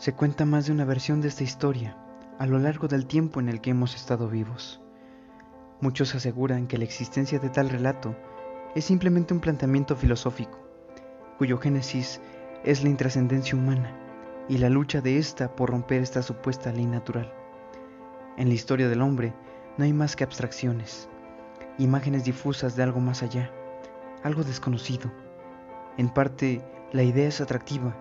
Se cuenta más de una versión de esta historia a lo largo del tiempo en el que hemos estado vivos. Muchos aseguran que la existencia de tal relato es simplemente un planteamiento filosófico, cuyo génesis es la intrascendencia humana y la lucha de ésta por romper esta supuesta ley natural. En la historia del hombre no hay más que abstracciones, imágenes difusas de algo más allá, algo desconocido. En parte, la idea es atractiva,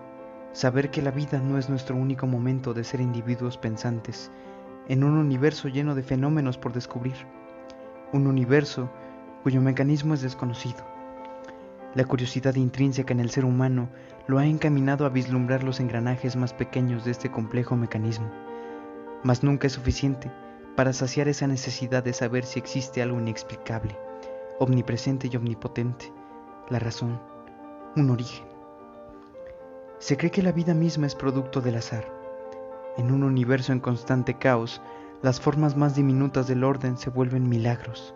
saber que la vida no es nuestro único momento de ser individuos pensantes, en un universo lleno de fenómenos por descubrir, un universo cuyo mecanismo es desconocido. La curiosidad intrínseca en el ser humano lo ha encaminado a vislumbrar los engranajes más pequeños de este complejo mecanismo, mas nunca es suficiente para saciar esa necesidad de saber si existe algo inexplicable, omnipresente y omnipotente, la razón, un origen. Se cree que la vida misma es producto del azar. En un universo en constante caos, las formas más diminutas del orden se vuelven milagros.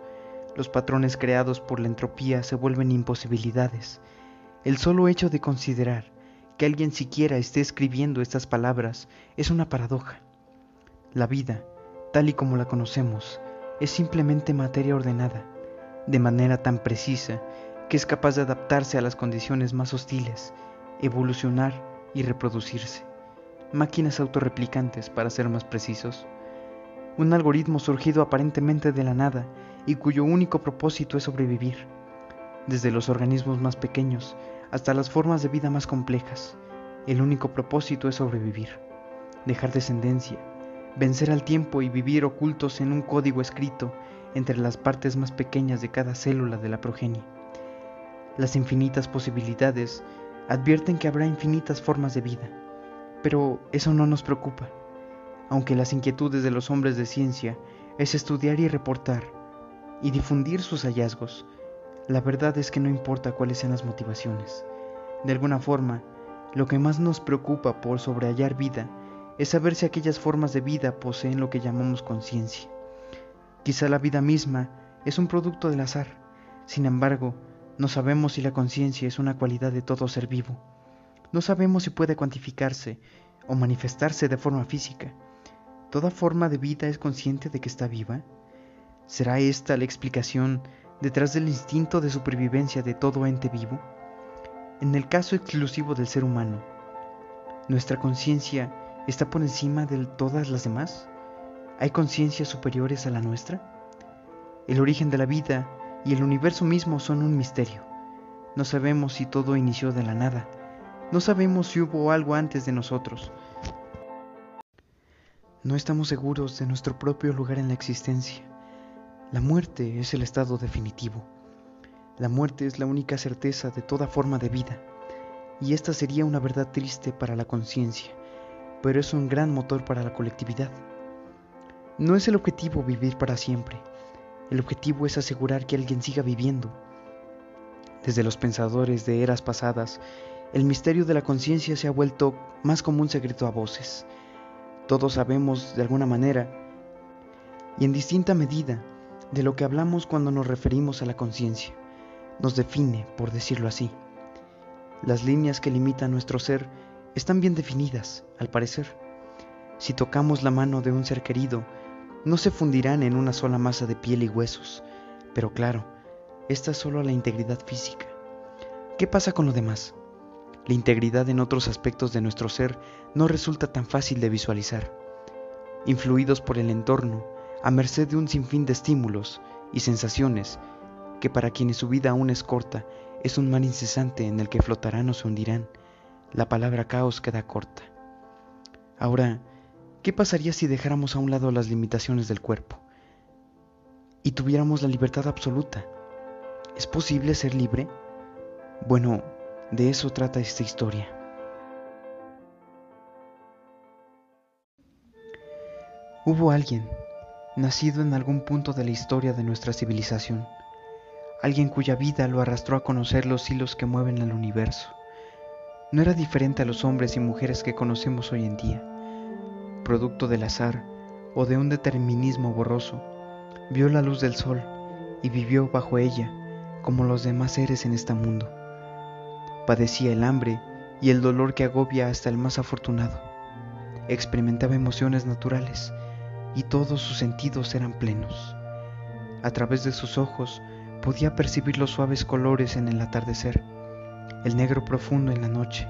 Los patrones creados por la entropía se vuelven imposibilidades. El solo hecho de considerar que alguien siquiera esté escribiendo estas palabras es una paradoja. La vida, tal y como la conocemos, es simplemente materia ordenada, de manera tan precisa que es capaz de adaptarse a las condiciones más hostiles, evolucionar y reproducirse. Máquinas autorreplicantes, para ser más precisos. Un algoritmo surgido aparentemente de la nada y cuyo único propósito es sobrevivir, desde los organismos más pequeños hasta las formas de vida más complejas. El único propósito es sobrevivir, dejar descendencia, vencer al tiempo y vivir ocultos en un código escrito entre las partes más pequeñas de cada célula de la progenie. Las infinitas posibilidades advierten que habrá infinitas formas de vida, pero eso no nos preocupa, aunque las inquietudes de los hombres de ciencia es estudiar y reportar y difundir sus hallazgos. La verdad es que no importa cuáles sean las motivaciones. De alguna forma, lo que más nos preocupa por sobrehallar vida es saber si aquellas formas de vida poseen lo que llamamos conciencia. Quizá la vida misma es un producto del azar. Sin embargo, no sabemos si la conciencia es una cualidad de todo ser vivo. No sabemos si puede cuantificarse o manifestarse de forma física. ¿Toda forma de vida es consciente de que está viva? ¿Será esta la explicación detrás del instinto de supervivencia de todo ente vivo? En el caso exclusivo del ser humano, ¿nuestra conciencia está por encima de todas las demás? ¿Hay conciencias superiores a la nuestra? El origen de la vida y el universo mismo son un misterio. No sabemos si todo inició de la nada. No sabemos si hubo algo antes de nosotros. No estamos seguros de nuestro propio lugar en la existencia. La muerte es el estado definitivo. La muerte es la única certeza de toda forma de vida, y esta sería una verdad triste para la conciencia, pero es un gran motor para la colectividad. No es el objetivo vivir para siempre, el objetivo es asegurar que alguien siga viviendo. Desde los pensadores de eras pasadas, el misterio de la conciencia se ha vuelto más como un secreto a voces. Todos sabemos de alguna manera, y en distinta medida, de lo que hablamos cuando nos referimos a la conciencia. Nos define, por decirlo así. Las líneas que limitan nuestro ser están bien definidas, al parecer. Si tocamos la mano de un ser querido, no se fundirán en una sola masa de piel y huesos, pero claro, esta es solo la integridad física. ¿Qué pasa con lo demás? La integridad en otros aspectos de nuestro ser no resulta tan fácil de visualizar. Influidos por el entorno, a merced de un sinfín de estímulos y sensaciones que para quienes su vida aún es corta es un mar incesante en el que flotarán o se hundirán, la palabra caos queda corta. Ahora, ¿qué pasaría si dejáramos a un lado las limitaciones del cuerpo y tuviéramos la libertad absoluta? ¿Es posible ser libre? Bueno, de eso trata esta historia. Hubo alguien nacido en algún punto de la historia de nuestra civilización, alguien cuya vida lo arrastró a conocer los hilos que mueven el universo. No era diferente a los hombres y mujeres que conocemos hoy en día, producto del azar o de un determinismo borroso, vio la luz del sol y vivió bajo ella como los demás seres en este mundo. Padecía el hambre y el dolor que agobia hasta el más afortunado. experimentaba emociones naturales y todos sus sentidos eran plenos. A través de sus ojos podía percibir los suaves colores en el atardecer, el negro profundo en la noche,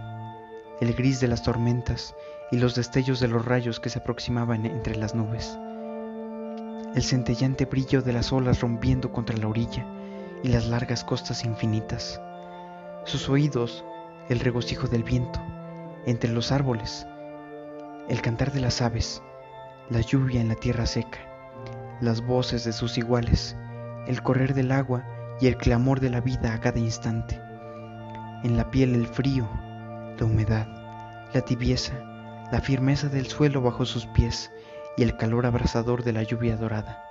el gris de las tormentas y los destellos de los rayos que se aproximaban entre las nubes, el centellante brillo de las olas rompiendo contra la orilla y las largas costas infinitas, sus oídos, el regocijo del viento, entre los árboles, el cantar de las aves, la lluvia en la tierra seca, las voces de sus iguales, el correr del agua y el clamor de la vida a cada instante. En la piel el frío, la humedad, la tibieza, la firmeza del suelo bajo sus pies y el calor abrasador de la lluvia dorada.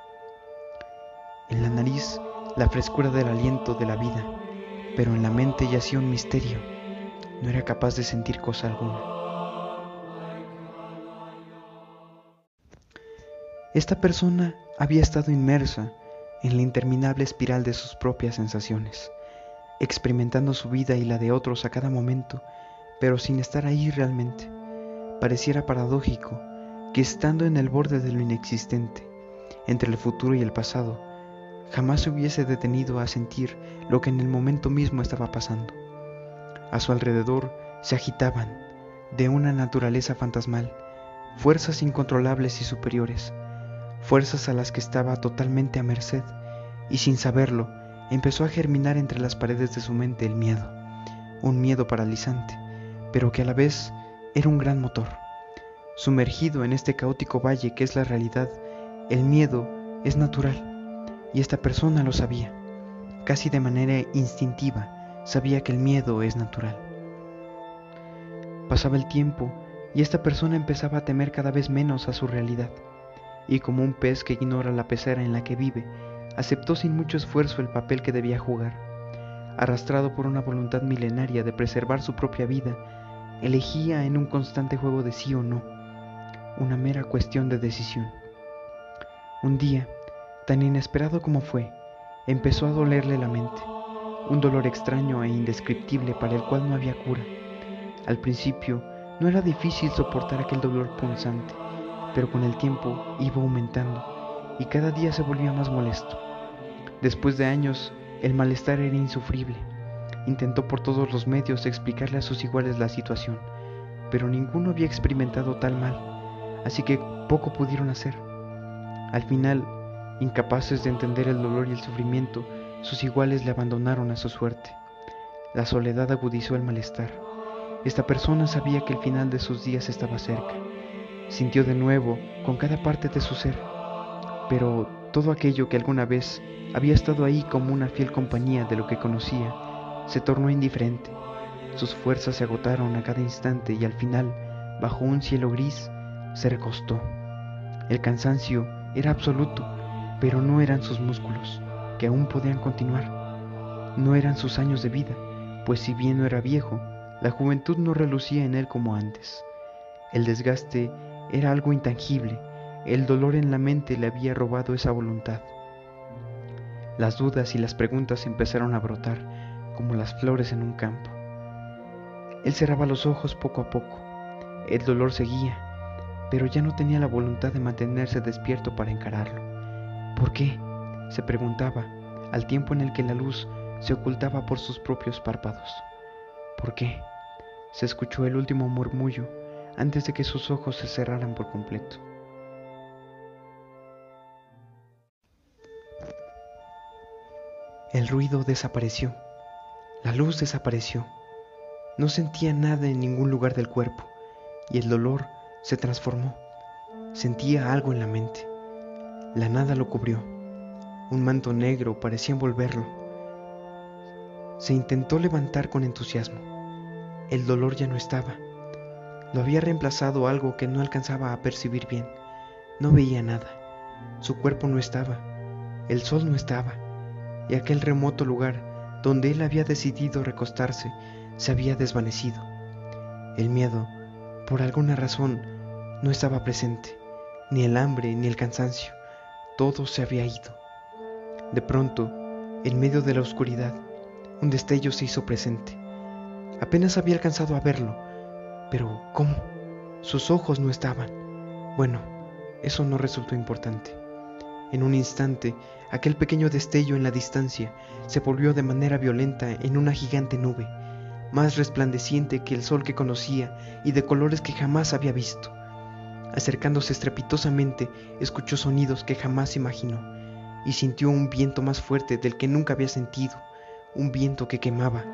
En la nariz la frescura del aliento de la vida, pero en la mente yacía un misterio. No era capaz de sentir cosa alguna. Esta persona había estado inmersa en la interminable espiral de sus propias sensaciones, experimentando su vida y la de otros a cada momento, pero sin estar ahí realmente. Pareciera paradójico que estando en el borde de lo inexistente, entre el futuro y el pasado, jamás se hubiese detenido a sentir lo que en el momento mismo estaba pasando. A su alrededor se agitaban, de una naturaleza fantasmal, fuerzas incontrolables y superiores, fuerzas a las que estaba totalmente a merced, y sin saberlo, empezó a germinar entre las paredes de su mente el miedo, un miedo paralizante, pero que a la vez era un gran motor. Sumergido en este caótico valle que es la realidad, el miedo es natural, y esta persona lo sabía, casi de manera instintiva, sabía que el miedo es natural. Pasaba el tiempo y esta persona empezaba a temer cada vez menos a su realidad y como un pez que ignora la pecera en la que vive, aceptó sin mucho esfuerzo el papel que debía jugar. Arrastrado por una voluntad milenaria de preservar su propia vida, elegía en un constante juego de sí o no, una mera cuestión de decisión. Un día, tan inesperado como fue, empezó a dolerle la mente, un dolor extraño e indescriptible para el cual no había cura. Al principio, no era difícil soportar aquel dolor punzante, pero con el tiempo iba aumentando y cada día se volvía más molesto. Después de años, el malestar era insufrible. Intentó por todos los medios explicarle a sus iguales la situación, pero ninguno había experimentado tal mal, así que poco pudieron hacer. Al final, incapaces de entender el dolor y el sufrimiento, sus iguales le abandonaron a su suerte. La soledad agudizó el malestar. Esta persona sabía que el final de sus días estaba cerca sintió de nuevo con cada parte de su ser, pero todo aquello que alguna vez había estado ahí como una fiel compañía de lo que conocía, se tornó indiferente. Sus fuerzas se agotaron a cada instante y al final, bajo un cielo gris, se recostó. El cansancio era absoluto, pero no eran sus músculos, que aún podían continuar. No eran sus años de vida, pues si bien no era viejo, la juventud no relucía en él como antes. El desgaste era algo intangible, el dolor en la mente le había robado esa voluntad. Las dudas y las preguntas empezaron a brotar como las flores en un campo. Él cerraba los ojos poco a poco. El dolor seguía, pero ya no tenía la voluntad de mantenerse despierto para encararlo. ¿Por qué? se preguntaba, al tiempo en el que la luz se ocultaba por sus propios párpados. ¿Por qué? Se escuchó el último murmullo antes de que sus ojos se cerraran por completo. El ruido desapareció, la luz desapareció, no sentía nada en ningún lugar del cuerpo y el dolor se transformó. Sentía algo en la mente. La nada lo cubrió. Un manto negro parecía envolverlo. Se intentó levantar con entusiasmo. El dolor ya no estaba lo había reemplazado algo que no alcanzaba a percibir bien. No veía nada. Su cuerpo no estaba. El sol no estaba. Y aquel remoto lugar donde él había decidido recostarse se había desvanecido. El miedo, por alguna razón, no estaba presente. Ni el hambre ni el cansancio. Todo se había ido. De pronto, en medio de la oscuridad, un destello se hizo presente. Apenas había alcanzado a verlo, pero ¿cómo? sus ojos no estaban. Bueno, eso no resultó importante. En un instante, aquel pequeño destello en la distancia se volvió de manera violenta en una gigante nube, más resplandeciente que el sol que conocía y de colores que jamás había visto. Acercándose estrepitosamente, escuchó sonidos que jamás imaginó y sintió un viento más fuerte del que nunca había sentido, un viento que quemaba,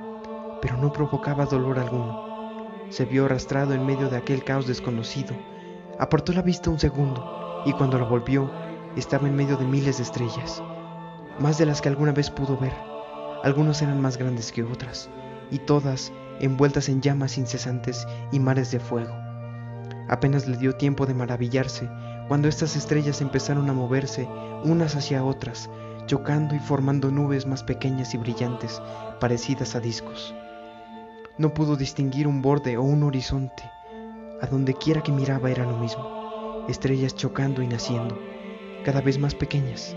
pero no provocaba dolor alguno. Se vio arrastrado en medio de aquel caos desconocido, apartó la vista un segundo y cuando lo volvió estaba en medio de miles de estrellas, más de las que alguna vez pudo ver. Algunas eran más grandes que otras, y todas envueltas en llamas incesantes y mares de fuego. Apenas le dio tiempo de maravillarse cuando estas estrellas empezaron a moverse unas hacia otras, chocando y formando nubes más pequeñas y brillantes, parecidas a discos. No pudo distinguir un borde o un horizonte. A donde quiera que miraba era lo mismo, estrellas chocando y naciendo, cada vez más pequeñas.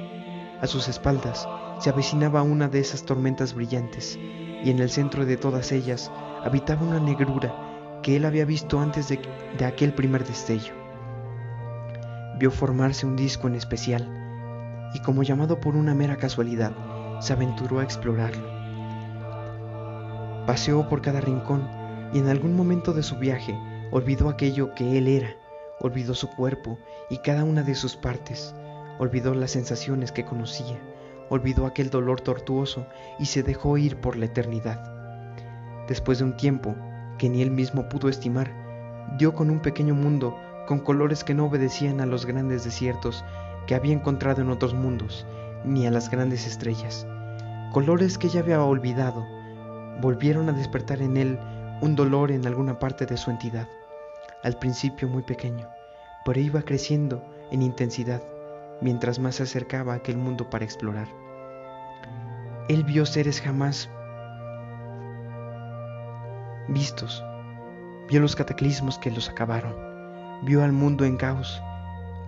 A sus espaldas se avecinaba una de esas tormentas brillantes, y en el centro de todas ellas habitaba una negrura que él había visto antes de, de aquel primer destello. Vio formarse un disco en especial, y como llamado por una mera casualidad, se aventuró a explorarlo. Paseó por cada rincón y en algún momento de su viaje olvidó aquello que él era, olvidó su cuerpo y cada una de sus partes, olvidó las sensaciones que conocía, olvidó aquel dolor tortuoso y se dejó ir por la eternidad. Después de un tiempo que ni él mismo pudo estimar, dio con un pequeño mundo con colores que no obedecían a los grandes desiertos que había encontrado en otros mundos, ni a las grandes estrellas. Colores que ya había olvidado, volvieron a despertar en él un dolor en alguna parte de su entidad, al principio muy pequeño, pero iba creciendo en intensidad mientras más se acercaba a aquel mundo para explorar. Él vio seres jamás vistos, vio los cataclismos que los acabaron, vio al mundo en caos,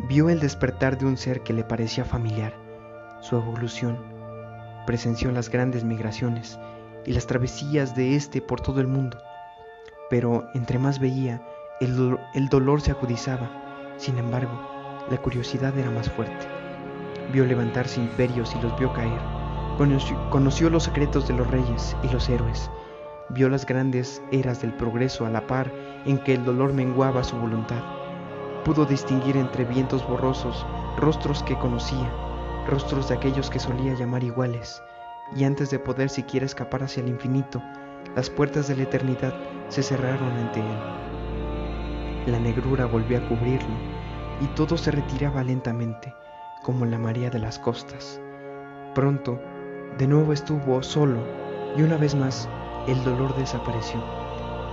vio el despertar de un ser que le parecía familiar, su evolución, presenció las grandes migraciones y las travesías de éste por todo el mundo, pero entre más veía, el, el dolor se acudizaba, sin embargo, la curiosidad era más fuerte. Vio levantarse imperios y los vio caer. Conoció, los secretos de los reyes y los héroes. Vio las grandes eras del progreso a la par en que el dolor menguaba su voluntad. Pudo distinguir entre vientos borrosos rostros que conocía, rostros de aquellos que solía llamar iguales, y antes de poder siquiera escapar hacia el infinito, las puertas de la eternidad se cerraron ante él. La negrura volvió a cubrirlo y todo se retiraba lentamente, como la marea de las costas. Pronto, de nuevo estuvo solo y una vez más el dolor desapareció,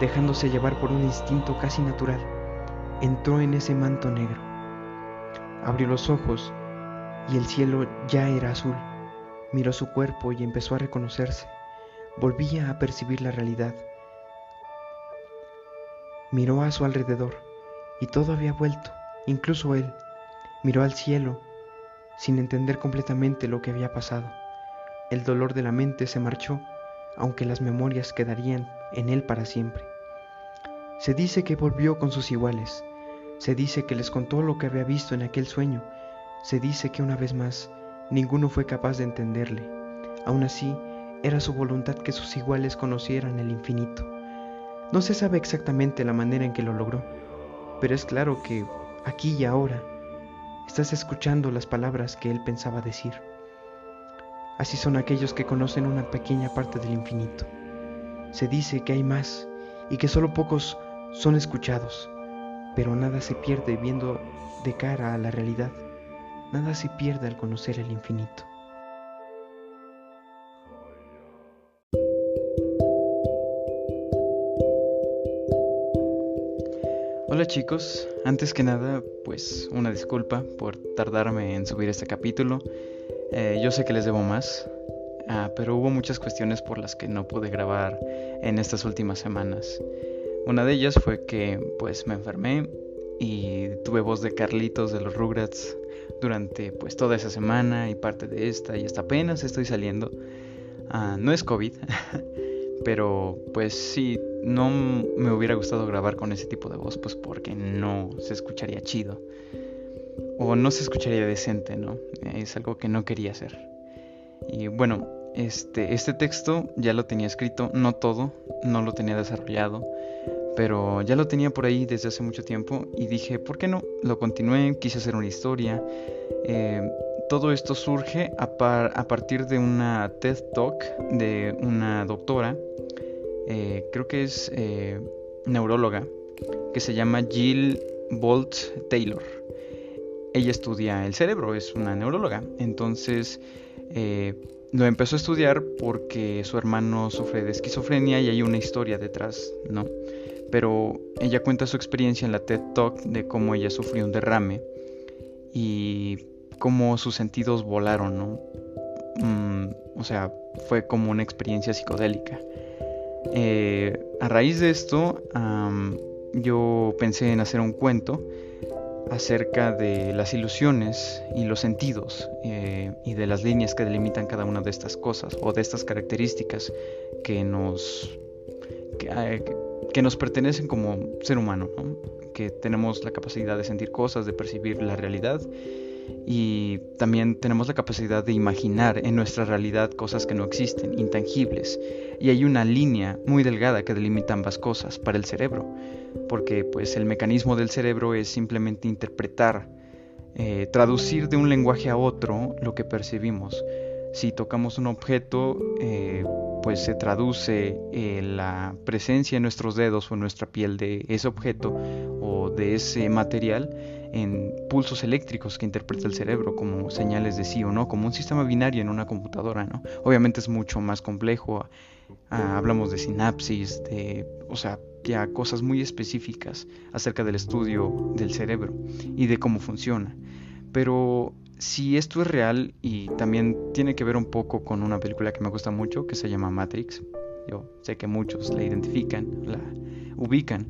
dejándose llevar por un instinto casi natural. Entró en ese manto negro. Abrió los ojos y el cielo ya era azul. Miró su cuerpo y empezó a reconocerse. Volvía a percibir la realidad. Miró a su alrededor y todo había vuelto. Incluso él miró al cielo sin entender completamente lo que había pasado. El dolor de la mente se marchó, aunque las memorias quedarían en él para siempre. Se dice que volvió con sus iguales, se dice que les contó lo que había visto en aquel sueño, se dice que una vez más ninguno fue capaz de entenderle. Aún así, era su voluntad que sus iguales conocieran el infinito. No se sabe exactamente la manera en que lo logró, pero es claro que aquí y ahora, estás escuchando las palabras que él pensaba decir. Así son aquellos que conocen una pequeña parte del infinito. Se dice que hay más y que solo pocos son escuchados, pero nada se pierde viendo de cara a la realidad, nada se pierde al conocer el infinito. Chicos, antes que nada, pues una disculpa por tardarme en subir este capítulo. Eh, yo sé que les debo más, ah, pero hubo muchas cuestiones por las que no pude grabar en estas últimas semanas. Una de ellas fue que pues me enfermé y tuve voz de Carlitos de los Rugrats durante pues toda esa semana y parte de esta y hasta apenas estoy saliendo. Ah, no es COVID, pero pues sí no me hubiera gustado grabar con ese tipo de voz, pues porque no se escucharía chido. O no se escucharía decente, ¿no? Es algo que no quería hacer. Y bueno, este, este texto ya lo tenía escrito, no todo, no lo tenía desarrollado, pero ya lo tenía por ahí desde hace mucho tiempo y dije, ¿por qué no? Lo continué, quise hacer una historia. Eh, todo esto surge a, a, partir de una TED Talk de una doctora, eh, creo que es eh, neuróloga, que se llama Jill Bolt Taylor. Ella estudia el cerebro, es una neuróloga. Entonces, lo empezó a estudiar porque su hermano sufre de esquizofrenia y hay una historia detrás, ¿no? Pero ella cuenta su experiencia en la TED Talk de cómo ella sufrió un derrame y cómo sus sentidos volaron, ¿no? Mm, o sea, fue como una experiencia psicodélica. Eh, a raíz de esto, yo pensé en hacer un cuento acerca de las ilusiones y los sentidos eh, y de las líneas que delimitan cada una de estas cosas o de estas características que nos que, eh, nos pertenecen como ser humano, que tenemos la capacidad de sentir cosas, de percibir la realidad y también tenemos la capacidad de imaginar en nuestra realidad cosas que no existen, intangibles. Y hay una línea muy delgada que delimita ambas cosas para el cerebro, porque pues el mecanismo del cerebro es simplemente interpretar, eh, traducir de un lenguaje a otro lo que percibimos. Si tocamos un objeto, eh, pues se traduce eh, la presencia en nuestros dedos o en nuestra piel de ese objeto o de ese material en pulsos eléctricos que interpreta el cerebro como señales de sí o no, como un sistema binario en una computadora, ¿no? Obviamente es mucho más complejo, ah, hablamos de sinapsis, de, o sea, ya cosas muy específicas acerca del estudio del cerebro y de cómo funciona. Pero si esto es real y también tiene que ver un poco con una película que me gusta mucho que se llama Matrix, yo sé que muchos la identifican, la ubican,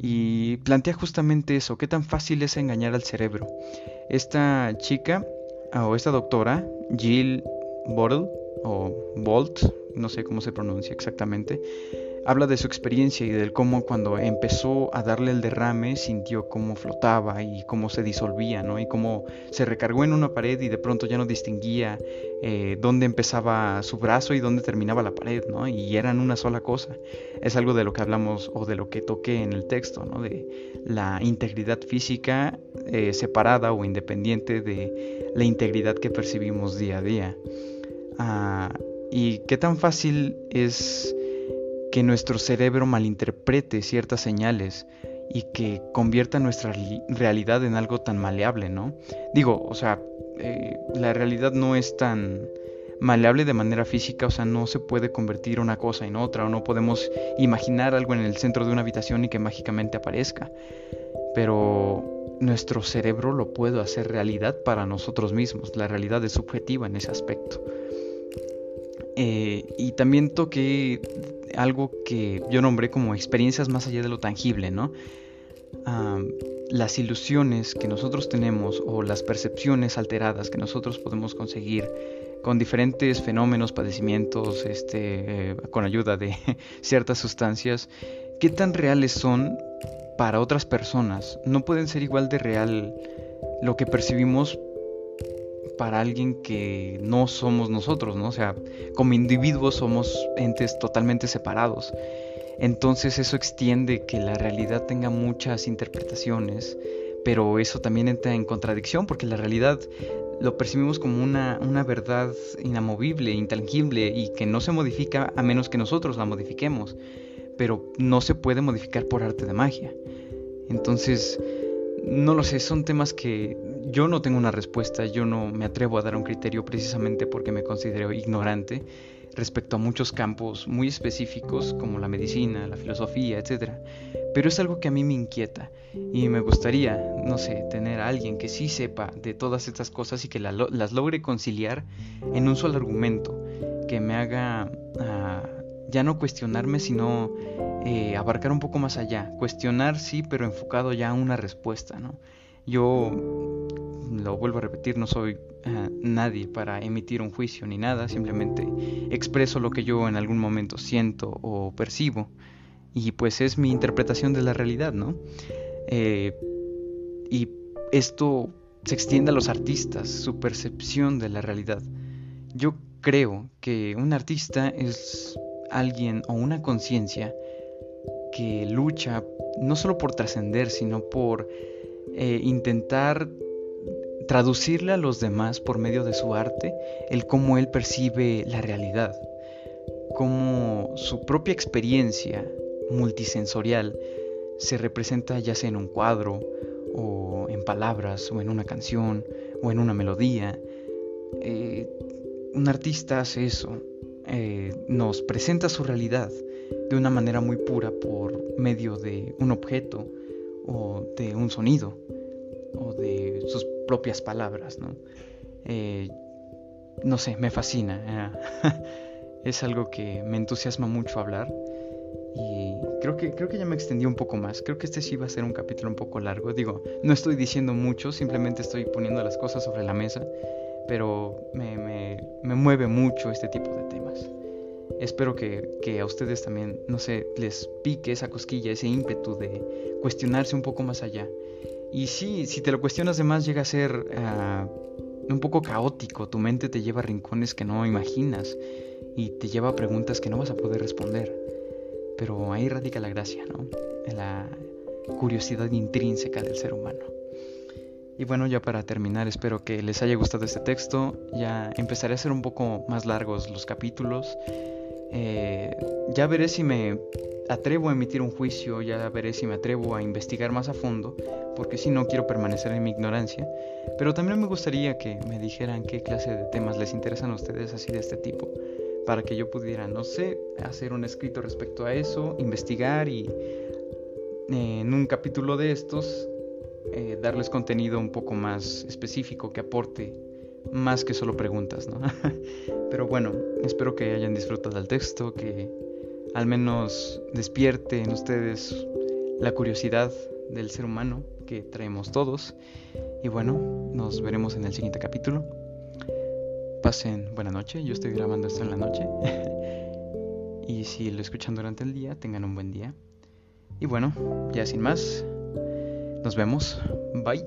y plantea justamente eso, qué tan fácil es engañar al cerebro. Esta chica o esta doctora, Jill Bottle o Bolt, no sé cómo se pronuncia exactamente, habla de su experiencia y del cómo cuando empezó a darle el derrame sintió cómo flotaba y cómo se disolvía, ¿no? Y cómo se recargó en una pared y de pronto ya no distinguía eh, dónde empezaba su brazo y dónde terminaba la pared, ¿no? Y eran una sola cosa. Es algo de lo que hablamos o de lo que toqué en el texto, ¿no? De la integridad física eh, separada o independiente de la integridad que percibimos día a día. Ah, y qué tan fácil es que nuestro cerebro malinterprete ciertas señales y que convierta nuestra realidad en algo tan maleable, ¿no? Digo, o sea, eh, la realidad no es tan maleable de manera física, o sea, no se puede convertir una cosa en otra, o no podemos imaginar algo en el centro de una habitación y que mágicamente aparezca. Pero nuestro cerebro lo puede hacer realidad para nosotros mismos, la realidad es subjetiva en ese aspecto. Eh, y también toqué algo que yo nombré como experiencias más allá de lo tangible, ¿no? las ilusiones que nosotros tenemos o las percepciones alteradas que nosotros podemos conseguir con diferentes fenómenos, padecimientos, este, eh, con ayuda de ciertas sustancias, ¿qué tan reales son para otras personas? No pueden ser igual de real lo que percibimos para alguien que no somos nosotros, ¿no? O sea, como individuos somos entes totalmente separados. Entonces eso extiende que la realidad tenga muchas interpretaciones, pero eso también entra en contradicción porque la realidad lo percibimos como una, una verdad inamovible, intangible y que no se modifica a menos que nosotros la modifiquemos, pero no se puede modificar por arte de magia. Entonces, no lo sé, son temas que yo no tengo una respuesta, yo no me atrevo a dar un criterio precisamente porque me considero ignorante respecto a muchos campos muy específicos como la medicina, la filosofía, etc. Pero es algo que a mí me inquieta y me gustaría, no sé, tener a alguien que sí sepa de todas estas cosas y que las logre conciliar en un solo argumento, que me haga ah, ya no cuestionarme, sino eh, abarcar un poco más allá. Cuestionar sí, pero enfocado ya a una respuesta, ¿no? Yo lo vuelvo a repetir, no soy eh, nadie para emitir un juicio ni nada, simplemente expreso lo que yo en algún momento siento o percibo y pues es mi interpretación de la realidad, ¿no? Eh, y esto se extiende a los artistas, su percepción de la realidad. Yo creo que un artista es alguien o una conciencia que lucha no solo por trascender, sino por eh, intentar traducirle a los demás por medio de su arte el cómo él percibe la realidad, cómo su propia experiencia multisensorial se representa ya sea en un cuadro o en palabras o en una canción o en una melodía. Eh, un artista hace eso, eh, nos presenta su realidad de una manera muy pura por medio de un objeto o de un sonido o de sus propias palabras, ¿no? Eh, no sé, me fascina. es algo que me entusiasma mucho hablar y creo que, creo que ya me extendí un poco más. Creo que este sí va a ser un capítulo un poco largo. Digo, no estoy diciendo mucho, simplemente estoy poniendo las cosas sobre la mesa. Pero me, me, me mueve mucho este tipo de temas. Espero que, que, a ustedes también, no sé, les pique esa cosquilla, ese ímpetu de cuestionarse un poco más allá. Y sí, si te lo cuestionas de más llega a ser uh, un poco caótico. Tu mente te lleva a rincones que no imaginas y te lleva a preguntas que no vas a poder responder. Pero ahí radica la gracia, ¿no? La curiosidad intrínseca del ser humano. Y bueno, ya para terminar, espero que les haya gustado este texto. Ya empezaré a hacer un poco más largos los capítulos. Eh, ya veré si me atrevo a emitir un juicio, ya veré si me atrevo a investigar más a fondo, porque si no quiero permanecer en mi ignorancia. Pero también me gustaría que me dijeran qué clase de temas les interesan a ustedes así de este tipo para que yo pudiera, no sé, hacer un escrito respecto a eso, investigar y eh, en un capítulo de estos eh, darles contenido un poco más específico que aporte más que solo preguntas, ¿no? Pero bueno, espero que hayan disfrutado del texto, que al menos despierte en ustedes la curiosidad del ser humano que traemos todos. Y bueno, nos veremos en el siguiente capítulo. Pasen buena noche, yo estoy grabando esto en la noche. y si lo escuchan durante el día, tengan un buen día. Y bueno, ya sin más, nos vemos. Bye.